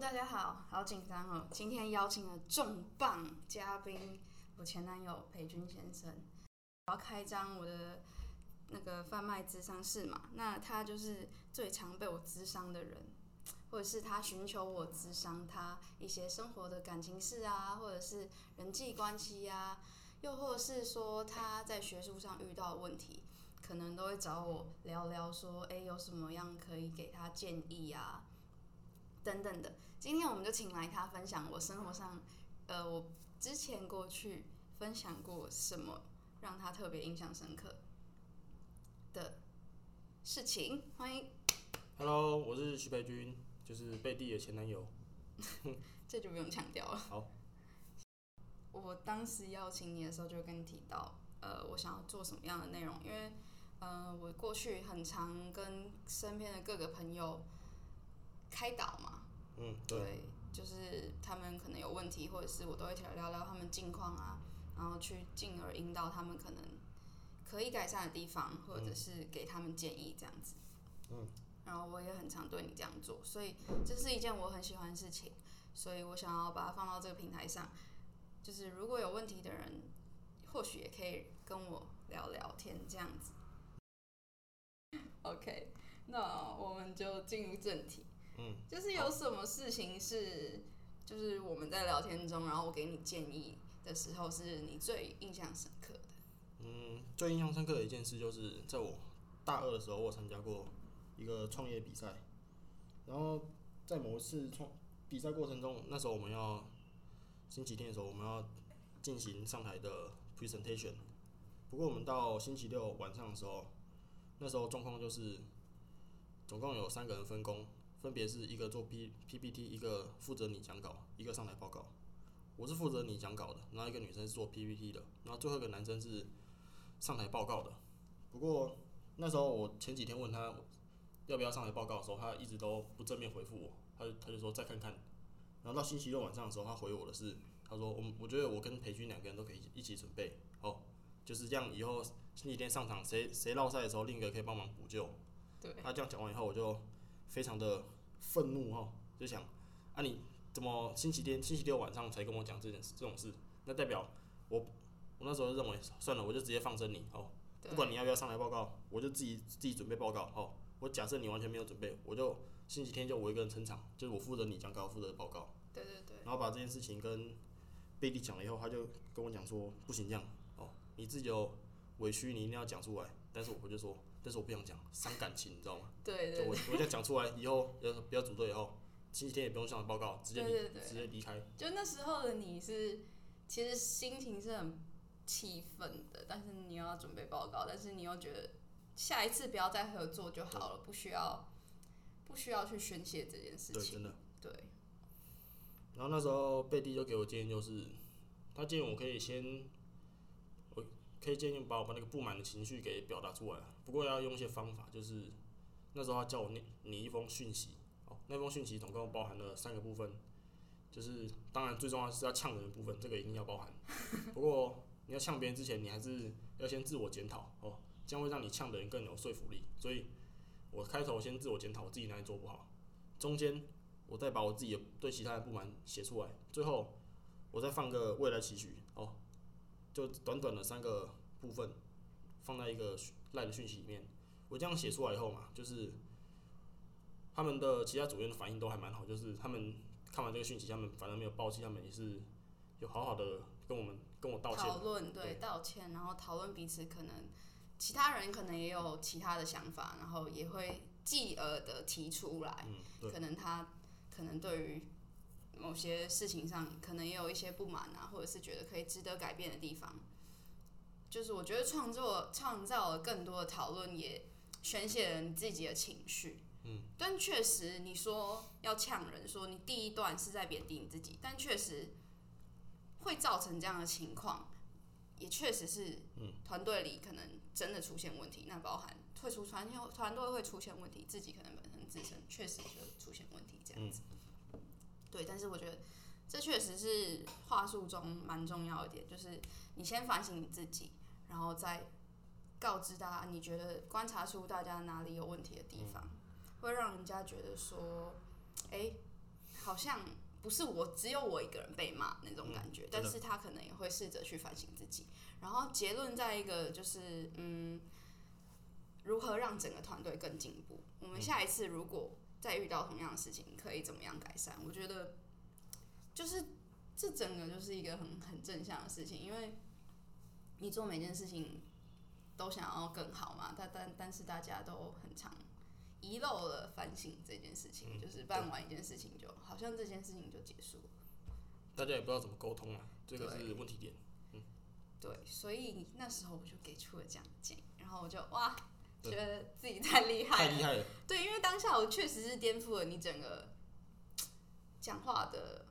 大家好，好紧张哦！今天邀请了重磅嘉宾，我前男友裴军先生。我要开张我的那个贩卖智商室嘛，那他就是最常被我智商的人，或者是他寻求我智商他一些生活的感情事啊，或者是人际关系呀、啊，又或者是说他在学术上遇到问题，可能都会找我聊聊，说，哎，有什么样可以给他建议啊？等等的，今天我们就请来他分享我生活上，呃，我之前过去分享过什么让他特别印象深刻的事情。欢迎，Hello，我是徐培军，就是贝蒂的前男友。这就不用强调了。好，我当时邀请你的时候就跟你提到，呃，我想要做什么样的内容，因为，呃，我过去很常跟身边的各个朋友。开导嘛，嗯，对，对，就是他们可能有问题，或者是我都会聊聊聊他们近况啊，然后去进而引导他们可能可以改善的地方，或者是给他们建议这样子。嗯，然后我也很常对你这样做，所以这是一件我很喜欢的事情，所以我想要把它放到这个平台上，就是如果有问题的人，或许也可以跟我聊聊天这样子。OK，那我们就进入正题。嗯，就是有什么事情是，就是我们在聊天中，然后我给你建议的时候，是你最印象深刻的。嗯，最印象深刻的一件事，就是在我大二的时候，我参加过一个创业比赛。然后在某一次创比赛过程中，那时候我们要星期天的时候，我们要进行上台的 presentation。不过我们到星期六晚上的时候，那时候状况就是总共有三个人分工。分别是一个做 P PPT，一个负责你讲稿，一个上台报告。我是负责你讲稿的，然后一个女生是做 PPT 的，然后最后一个男生是上台报告的。不过那时候我前几天问他要不要上台报告的时候，他一直都不正面回复我，他就他就说再看看。然后到星期六晚上的时候，他回我的是他说我我觉得我跟培军两个人都可以一起准备哦，就是这样以后星期天上场谁谁落赛的时候，另一个可以帮忙补救。对，他这样讲完以后，我就。非常的愤怒哈，就想啊，你怎么星期天、星期六晚上才跟我讲这件事、这种事？那代表我，我那时候认为算了，我就直接放生你哦，不管你要不要上来报告，我就自己自己准备报告哦。我假设你完全没有准备，我就星期天就我一个人撑场，就是我负责你讲稿，负责报告。对对对。然后把这件事情跟贝蒂讲了以后，他就跟我讲说，不行这样哦，你自己有委屈，你一定要讲出来。但是我就说。但是我不想讲，伤感情，你知道吗？对对，对。我我这样讲出来以后，要不要组队以后，星期天也不用上报告，直接离，直接离开。就那时候的你是，其实心情是很气愤的，但是你要准备报告，但是你又觉得下一次不要再合作就好了，不需要不需要去宣泄这件事情。对，真的。对。然后那时候贝蒂就给我建议，就是他建议我可以先。可以建议把我把那个不满的情绪给表达出来，不过要用一些方法，就是那时候他叫我念拟一封讯息，哦，那封讯息总共包含了三个部分，就是当然最重要是要呛人的部分，这个一定要包含。不过你要呛别人之前，你还是要先自我检讨哦，这样会让你呛的人更有说服力。所以我开头先自我检讨，我自己哪里做不好，中间我再把我自己的对其他的不满写出来，最后我再放个未来期许哦。就短短的三个部分，放在一个赖的讯息里面。我这样写出来以后嘛，就是他们的其他组员的反应都还蛮好，就是他们看完这个讯息，他们反而没有爆气，他们也是有好好的跟我们跟我道歉。讨论对，对道歉，然后讨论彼此可能其他人可能也有其他的想法，然后也会继而的提出来。嗯，可能他可能对于。某些事情上可能也有一些不满啊，或者是觉得可以值得改变的地方，就是我觉得创作创造了更多的讨论，也宣泄了你自己的情绪。嗯，但确实你说要呛人，说你第一段是在贬低你自己，但确实会造成这样的情况，也确实是，嗯，团队里可能真的出现问题，那包含退出团团队会出现问题，自己可能本身自身确实就出现问题，这样子。嗯对，但是我觉得这确实是话术中蛮重要一点，就是你先反省你自己，然后再告知大家你觉得观察出大家哪里有问题的地方，会让人家觉得说，哎，好像不是我只有我一个人被骂那种感觉，嗯、但是他可能也会试着去反省自己，然后结论在一个就是嗯，如何让整个团队更进步。我们下一次如果再遇到同样的事情，可以怎么样改善？我觉得就是这整个就是一个很很正向的事情，因为你做每件事情都想要更好嘛，但但但是大家都很常。遗漏了反省这件事情，嗯、就是办完一件事情就，好像这件事情就结束了。大家也不知道怎么沟通啊，这个是问题点。嗯，对，所以那时候我就给出了这样的建议，然后我就哇，觉得自己太厉害，太厉害了。对，因为当下我确实是颠覆了你整个讲话的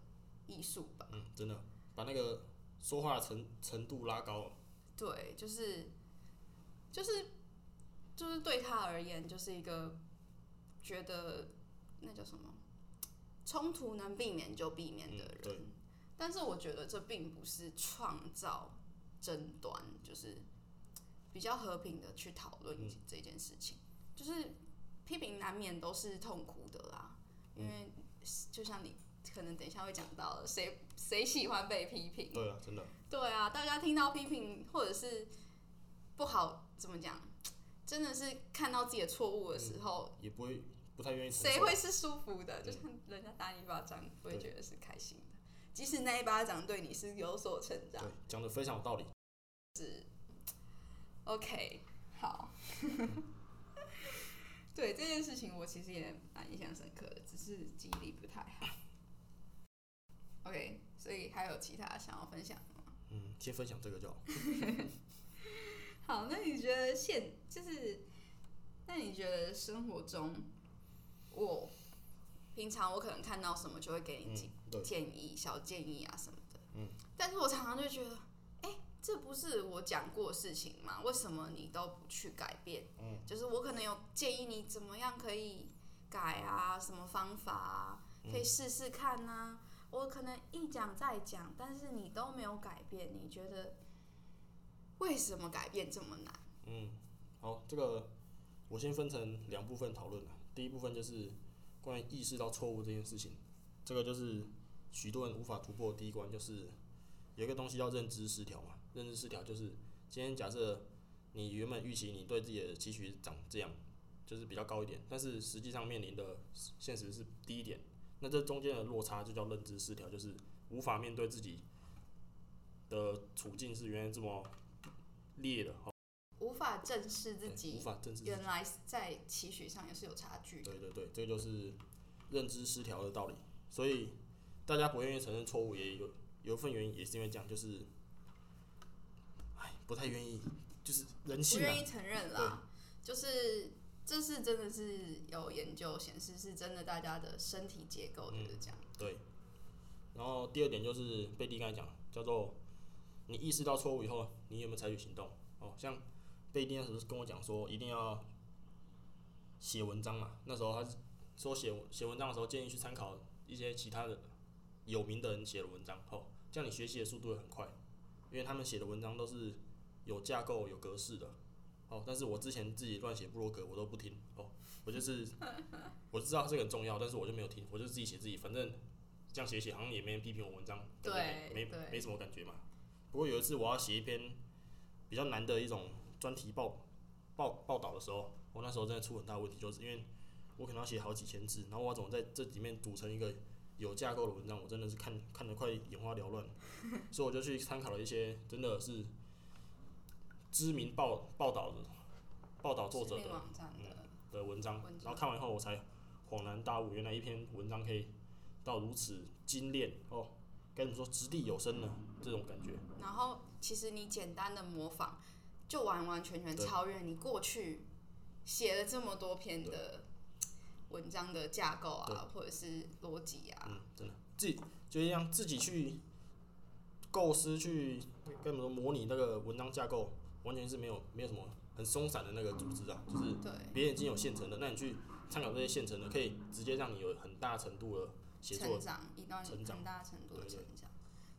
艺术吧。嗯，真的把那个说话的程程度拉高了。对，就是就是就是对他而言，就是一个。觉得那叫什么冲突能避免就避免的人，嗯、但是我觉得这并不是创造争端，就是比较和平的去讨论这件事情。嗯、就是批评难免都是痛苦的啦，因为就像你可能等一下会讲到，谁谁喜欢被批评？对啊，真的。对啊，大家听到批评或者是不好怎么讲，真的是看到自己的错误的时候，嗯、也不会。不太愿意。谁会是舒服的？就像人家打你一巴掌，不会觉得是开心的。即使那一巴掌对你是有所成长。对，讲的非常有道理。是。OK，好。对这件事情，我其实也蛮印象深刻的，只是记忆力不太好。OK，所以还有其他想要分享的吗？嗯，先分享这个就好。好，那你觉得现就是，那你觉得生活中？我平常我可能看到什么就会给你建议、嗯、小建议啊什么的。嗯。但是我常常就觉得，这不是我讲过的事情吗？为什么你都不去改变？嗯。就是我可能有建议你怎么样可以改啊，什么方法啊，可以试试看啊。嗯、我可能一讲再讲，但是你都没有改变，你觉得为什么改变这么难？嗯，好，这个我先分成两部分讨论。第一部分就是关于意识到错误这件事情，这个就是许多人无法突破的第一关，就是有一个东西叫认知失调嘛。认知失调就是今天假设你原本预期你对自己的期许长这样，就是比较高一点，但是实际上面临的现实是低一点，那这中间的落差就叫认知失调，就是无法面对自己的处境是原来这么劣的。无法正视自己，无法正视原来在期许上也是有差距。对对对，这个就是认知失调的道理。所以大家不愿意承认错误，也有有一份原因，也是因为这样，就是，哎，不太愿意，就是人性啊，不愿意承认啦。就是这是真的是有研究显示，是真的，大家的身体结构就是这样。嗯，对。然后第二点就是贝蒂刚才讲，叫做你意识到错误以后，你有没有采取行动？哦，像。贝蒂那时候跟我讲说，一定要写文章嘛。那时候他说写写文章的时候，建议去参考一些其他的有名的人写的文章，哦，这样你学习的速度会很快，因为他们写的文章都是有架构、有格式的。哦，但是我之前自己乱写部落格，我都不听。哦，我就是我知道这个很重要，但是我就没有听，我就自己写自己，反正这样写写好像也没人批评我文章，对，没没没什么感觉嘛。不过有一次我要写一篇比较难的一种。专题报报报道的时候，我那时候真的出很大问题，就是因为我可能要写好几千字，然后我怎么在这里面组成一个有架构的文章，我真的是看看得快眼花缭乱，所以我就去参考了一些真的是知名报报道的报道作者的的，嗯、的文章，然后看完以后我才恍然大悟，原来一篇文章可以到如此精炼哦，该怎么说掷地有声呢？这种感觉。然后其实你简单的模仿。就完完全全超越你过去写了这么多篇的文章的架构啊，或者是逻辑啊。嗯，真的，自己就一样，自己去构思，去跟什么模拟那个文章架构，完全是没有没有什么很松散的那个组织啊，就是别人已经有现成的，那你去参考这些现成的，可以直接让你有很大程度的成长，一段很大程度的成长。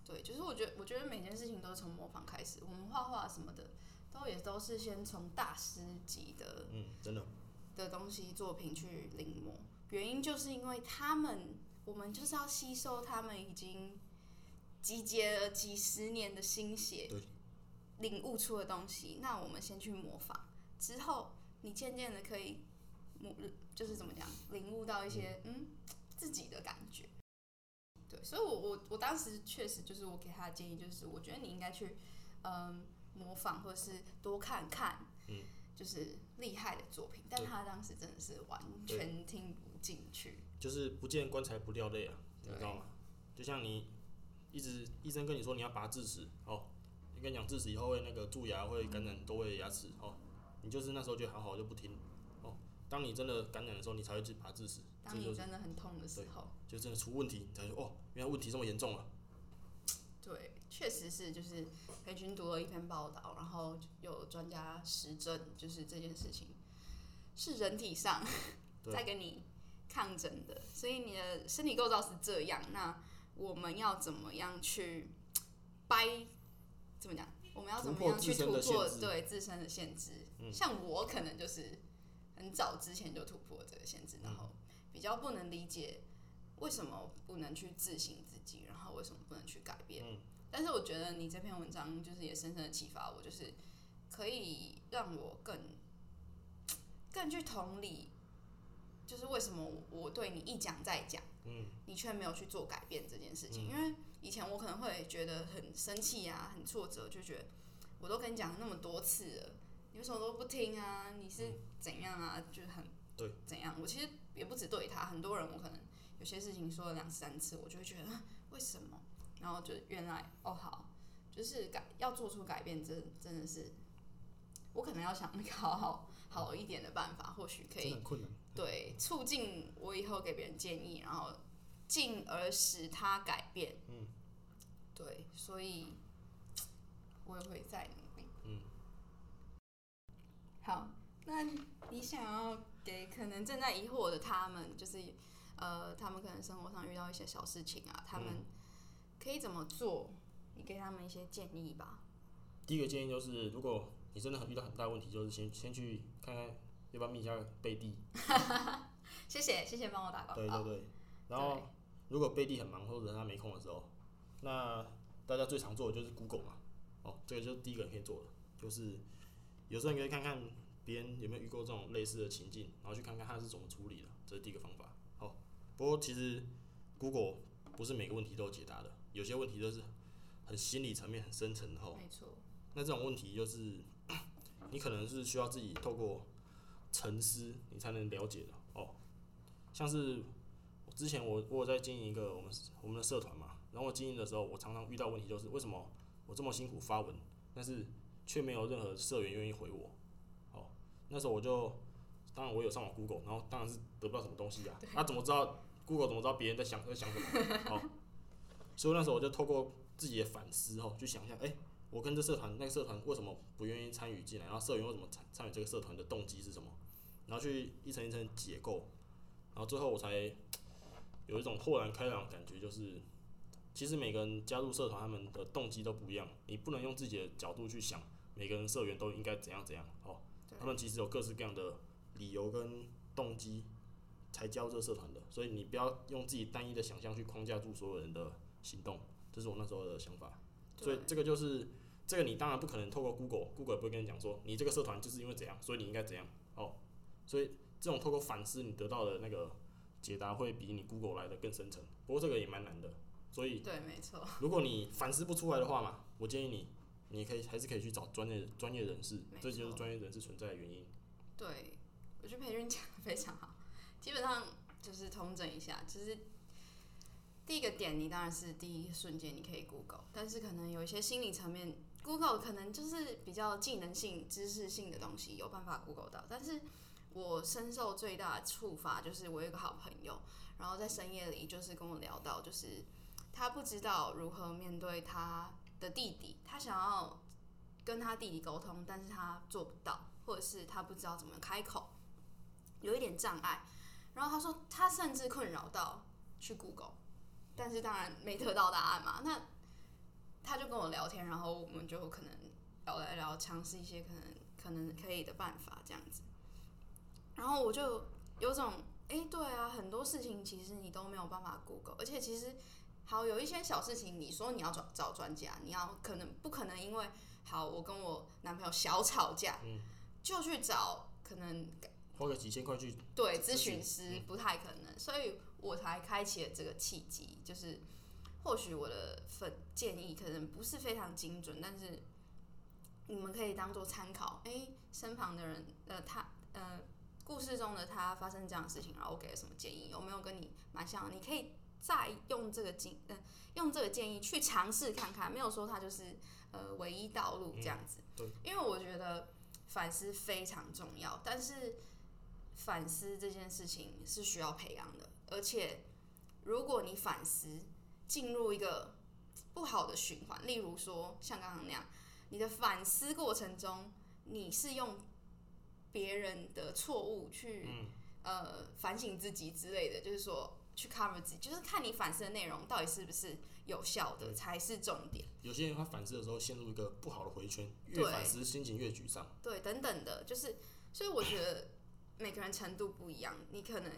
对，就是我觉得，我觉得每件事情都是从模仿开始，我们画画什么的。都也都是先从大师级的，嗯，真的的东西作品去临摹，原因就是因为他们，我们就是要吸收他们已经集结了几十年的心血，领悟出的东西。那我们先去模仿，之后你渐渐的可以，就是怎么讲，领悟到一些嗯，嗯自己的感觉。对，所以我我我当时确实就是我给他的建议，就是我觉得你应该去嗯模仿，或者是多看看，嗯，就是厉害的作品。但他当时真的是完全听不进去。就是不见棺材不掉泪啊，你知道吗？就像你一直医生跟你说你要拔智齿哦，你跟你讲智齿以后会那个蛀牙会感染多位牙齿哦，你就是那时候就好好就不听哦。当你真的感染的时候，你才会去拔智齿。当你真的很痛的时候，就真的出问题，你才说哦，原来问题这么严重啊。对，确实是，就是裴军读了一篇报道，然后有专家实证，就是这件事情是人体上在跟你。抗争的，所以你的身体构造是这样，那我们要怎么样去掰？怎么讲？我们要怎么样去突破对自身的限制？嗯、像我可能就是很早之前就突破这个限制，然后比较不能理解为什么不能去自省自己，然后为什么不能去改变。嗯、但是我觉得你这篇文章就是也深深的启发我，就是可以让我更更去同理。就是为什么我对你一讲再讲，嗯，你却没有去做改变这件事情？嗯、因为以前我可能会觉得很生气啊，很挫折，就觉得我都跟你讲了那么多次了，你为什么都不听啊？你是怎样啊？就是很对怎样？我其实也不止对他，很多人我可能有些事情说了两三次，我就会觉得为什么？然后就原来哦好，就是改要做出改变，真真的是我可能要想一个好好好一点的办法，或许可以。对，促进我以后给别人建议，然后进而使他改变。嗯，对，所以我也会再努力。嗯，好，那你想要给可能正在疑惑的他们，就是呃，他们可能生活上遇到一些小事情啊，他们可以怎么做？你给他们一些建议吧。第一个建议就是，如果你真的很遇到很大问题，就是先先去看看。要不要密一下贝蒂？谢谢谢谢帮我打广告。对对对，然后如果贝蒂很忙或者他没空的时候，那大家最常做的就是 Google 嘛。哦，这个就是第一个人可以做的，就是有时候你可以看看别人有没有遇过这种类似的情境，然后去看看他是怎么处理的，这是第一个方法。好，不过其实 Google 不是每个问题都有解答的，有些问题都是很心理层面很深层的哦。没错。那这种问题就是 你可能是需要自己透过。沉思，你才能了解的哦。像是之前我我在经营一个我们我们的社团嘛，然后我经营的时候，我常常遇到问题就是为什么我这么辛苦发文，但是却没有任何社员愿意回我。哦，那时候我就当然我有上网 Google，然后当然是得不到什么东西啊。那怎么知道 Google 怎么知道别人在想在想什么？哦，所以那时候我就透过自己的反思哦，去想一下，哎，我跟这社团那个社团为什么不愿意参与进来？然后社员为什么参参与这个社团的动机是什么？然后去一层一层解构，然后最后我才有一种豁然开朗的感觉，就是其实每个人加入社团，他们的动机都不一样。你不能用自己的角度去想，每个人社员都应该怎样怎样。哦，他们其实有各式各样的理由跟动机才加入这个社团的，所以你不要用自己单一的想象去框架住所有人的行动。这是我那时候的想法。所以这个就是这个，你当然不可能透过 Google，Google 也不会跟你讲说，你这个社团就是因为怎样，所以你应该怎样。哦。所以这种透过反思，你得到的那个解答会比你 Google 来的更深层。不过这个也蛮难的，所以对，没错。如果你反思不出来的话嘛，我建议你，你可以还是可以去找专业专业人士，这就是专业人士存在的原因。对，我觉得培训讲的非常好。基本上就是通整一下，就是第一个点，你当然是第一瞬间你可以 Google，但是可能有一些心理层面，Google 可能就是比较技能性、知识性的东西，有办法 Google 到，但是。我深受最大的触发，就是我有一个好朋友，然后在深夜里就是跟我聊到，就是他不知道如何面对他的弟弟，他想要跟他弟弟沟通，但是他做不到，或者是他不知道怎么开口，有一点障碍。然后他说，他甚至困扰到去 Google，但是当然没得到答案嘛。那他就跟我聊天，然后我们就可能聊来聊，尝试一些可能可能可以的办法，这样子。然后我就有种哎、欸，对啊，很多事情其实你都没有办法 Google，而且其实好有一些小事情，你说你要找找专家，你要可能不可能因为好我跟我男朋友小吵架，嗯，就去找可能花个几千块去对咨询师不太可能，所以我才开启了这个契机，就是或许我的粉建议可能不是非常精准，但是你们可以当做参考，哎、欸，身旁的人呃他呃。故事中的他发生这样的事情，然后我给了什么建议？有没有跟你蛮像？你可以再用这个经，嗯，用这个建议去尝试看看。没有说他就是呃唯一道路这样子。对。因为我觉得反思非常重要，但是反思这件事情是需要培养的。而且如果你反思进入一个不好的循环，例如说像刚刚那样，你的反思过程中你是用。别人的错误去、嗯、呃反省自己之类的，就是说去 cover 自己，就是看你反思的内容到底是不是有效的才是重点。有些人他反思的时候陷入一个不好的回圈，越反思心情越沮丧。对，等等的，就是所以我觉得每个人程度不一样，你可能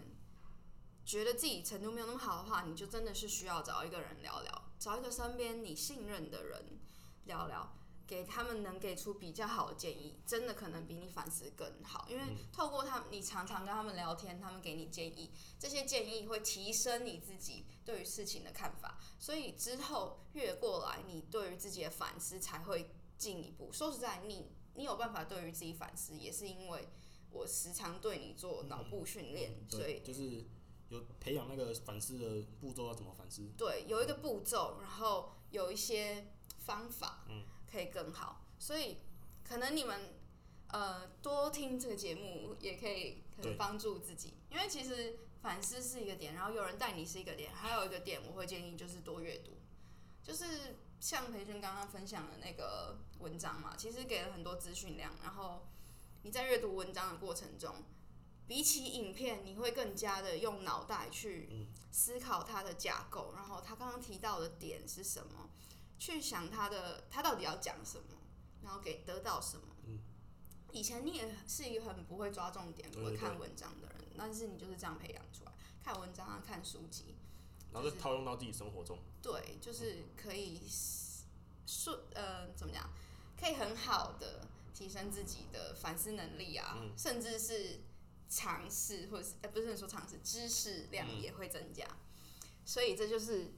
觉得自己程度没有那么好的话，你就真的是需要找一个人聊聊，找一个身边你信任的人聊聊。给他们能给出比较好的建议，真的可能比你反思更好，因为透过他们，你常常跟他们聊天，他们给你建议，这些建议会提升你自己对于事情的看法，所以之后越过来，你对于自己的反思才会进一步。说实在，你你有办法对于自己反思，也是因为我时常对你做脑部训练，嗯，所以就是有培养那个反思的步骤要怎么反思？对，有一个步骤，然后有一些方法，嗯。可以更好，所以可能你们呃多听这个节目也可以可能帮助自己，因为其实反思是一个点，然后有人带你是一个点，还有一个点我会建议就是多阅读，就是像培训刚刚分享的那个文章嘛，其实给了很多资讯量，然后你在阅读文章的过程中，比起影片，你会更加的用脑袋去思考它的架构，然后他刚刚提到的点是什么。去想他的他到底要讲什么，然后给得到什么。嗯，以前你也是一个很不会抓重点、不会看文章的人，但是你就是这样培养出来，看文章啊，看书籍，然后就套用到自己生活中。对，就是可以顺呃怎么讲，可以很好的提升自己的反思能力啊，嗯、甚至是尝试或者是哎、欸、不是说尝试，知识量也会增加。嗯、所以这就是。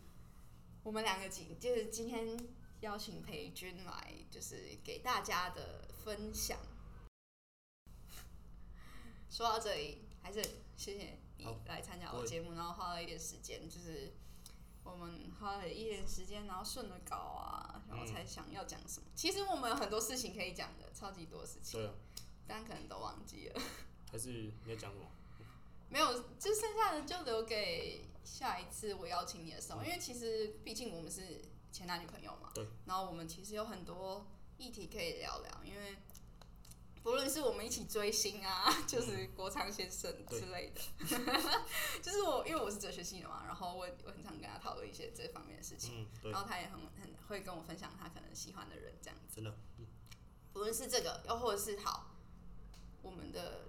我们两个今就是今天邀请裴军来，就是给大家的分享。说到这里，还是谢谢你来参加我的节目，然后花了一点时间，就是我们花了一点时间，然后顺着稿啊，然后才想要讲什么。其实我们有很多事情可以讲的，超级多事情，但可能都忘记了。还是你要讲什么？没有，就剩下的就留给。下一次我邀请你的时候，因为其实毕竟我们是前男女朋友嘛，对。然后我们其实有很多议题可以聊聊，因为不论是我们一起追星啊，就是国昌先生之类的，就是我因为我是哲学系的嘛，然后我我很常跟他讨论一些这方面的事情，嗯，然后他也很很会跟我分享他可能喜欢的人这样子，真的。不论是这个，又或者是好，我们的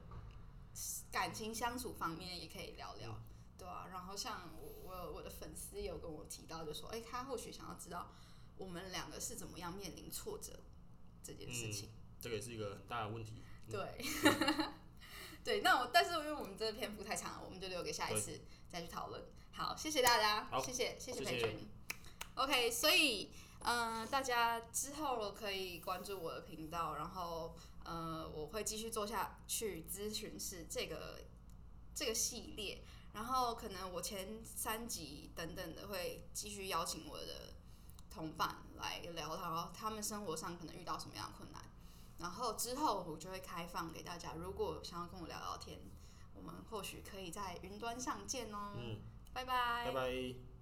感情相处方面也可以聊聊。嗯对啊，然后像我我我的粉丝有跟我提到，就说，哎，他或许想要知道我们两个是怎么样面临挫折这件事情。嗯，这个也是一个很大的问题。嗯、对，对，那我但是因为我们这个篇幅太长了，我们就留给下一次再去讨论。好，谢谢大家，谢谢谢谢培军。OK，所以嗯、呃，大家之后可以关注我的频道，然后呃，我会继续做下去咨询室这个这个系列。然后可能我前三集等等的会继续邀请我的同伴来聊聊他们生活上可能遇到什么样的困难，然后之后我就会开放给大家，如果想要跟我聊聊天，我们或许可以在云端上见哦。嗯，拜拜。拜拜。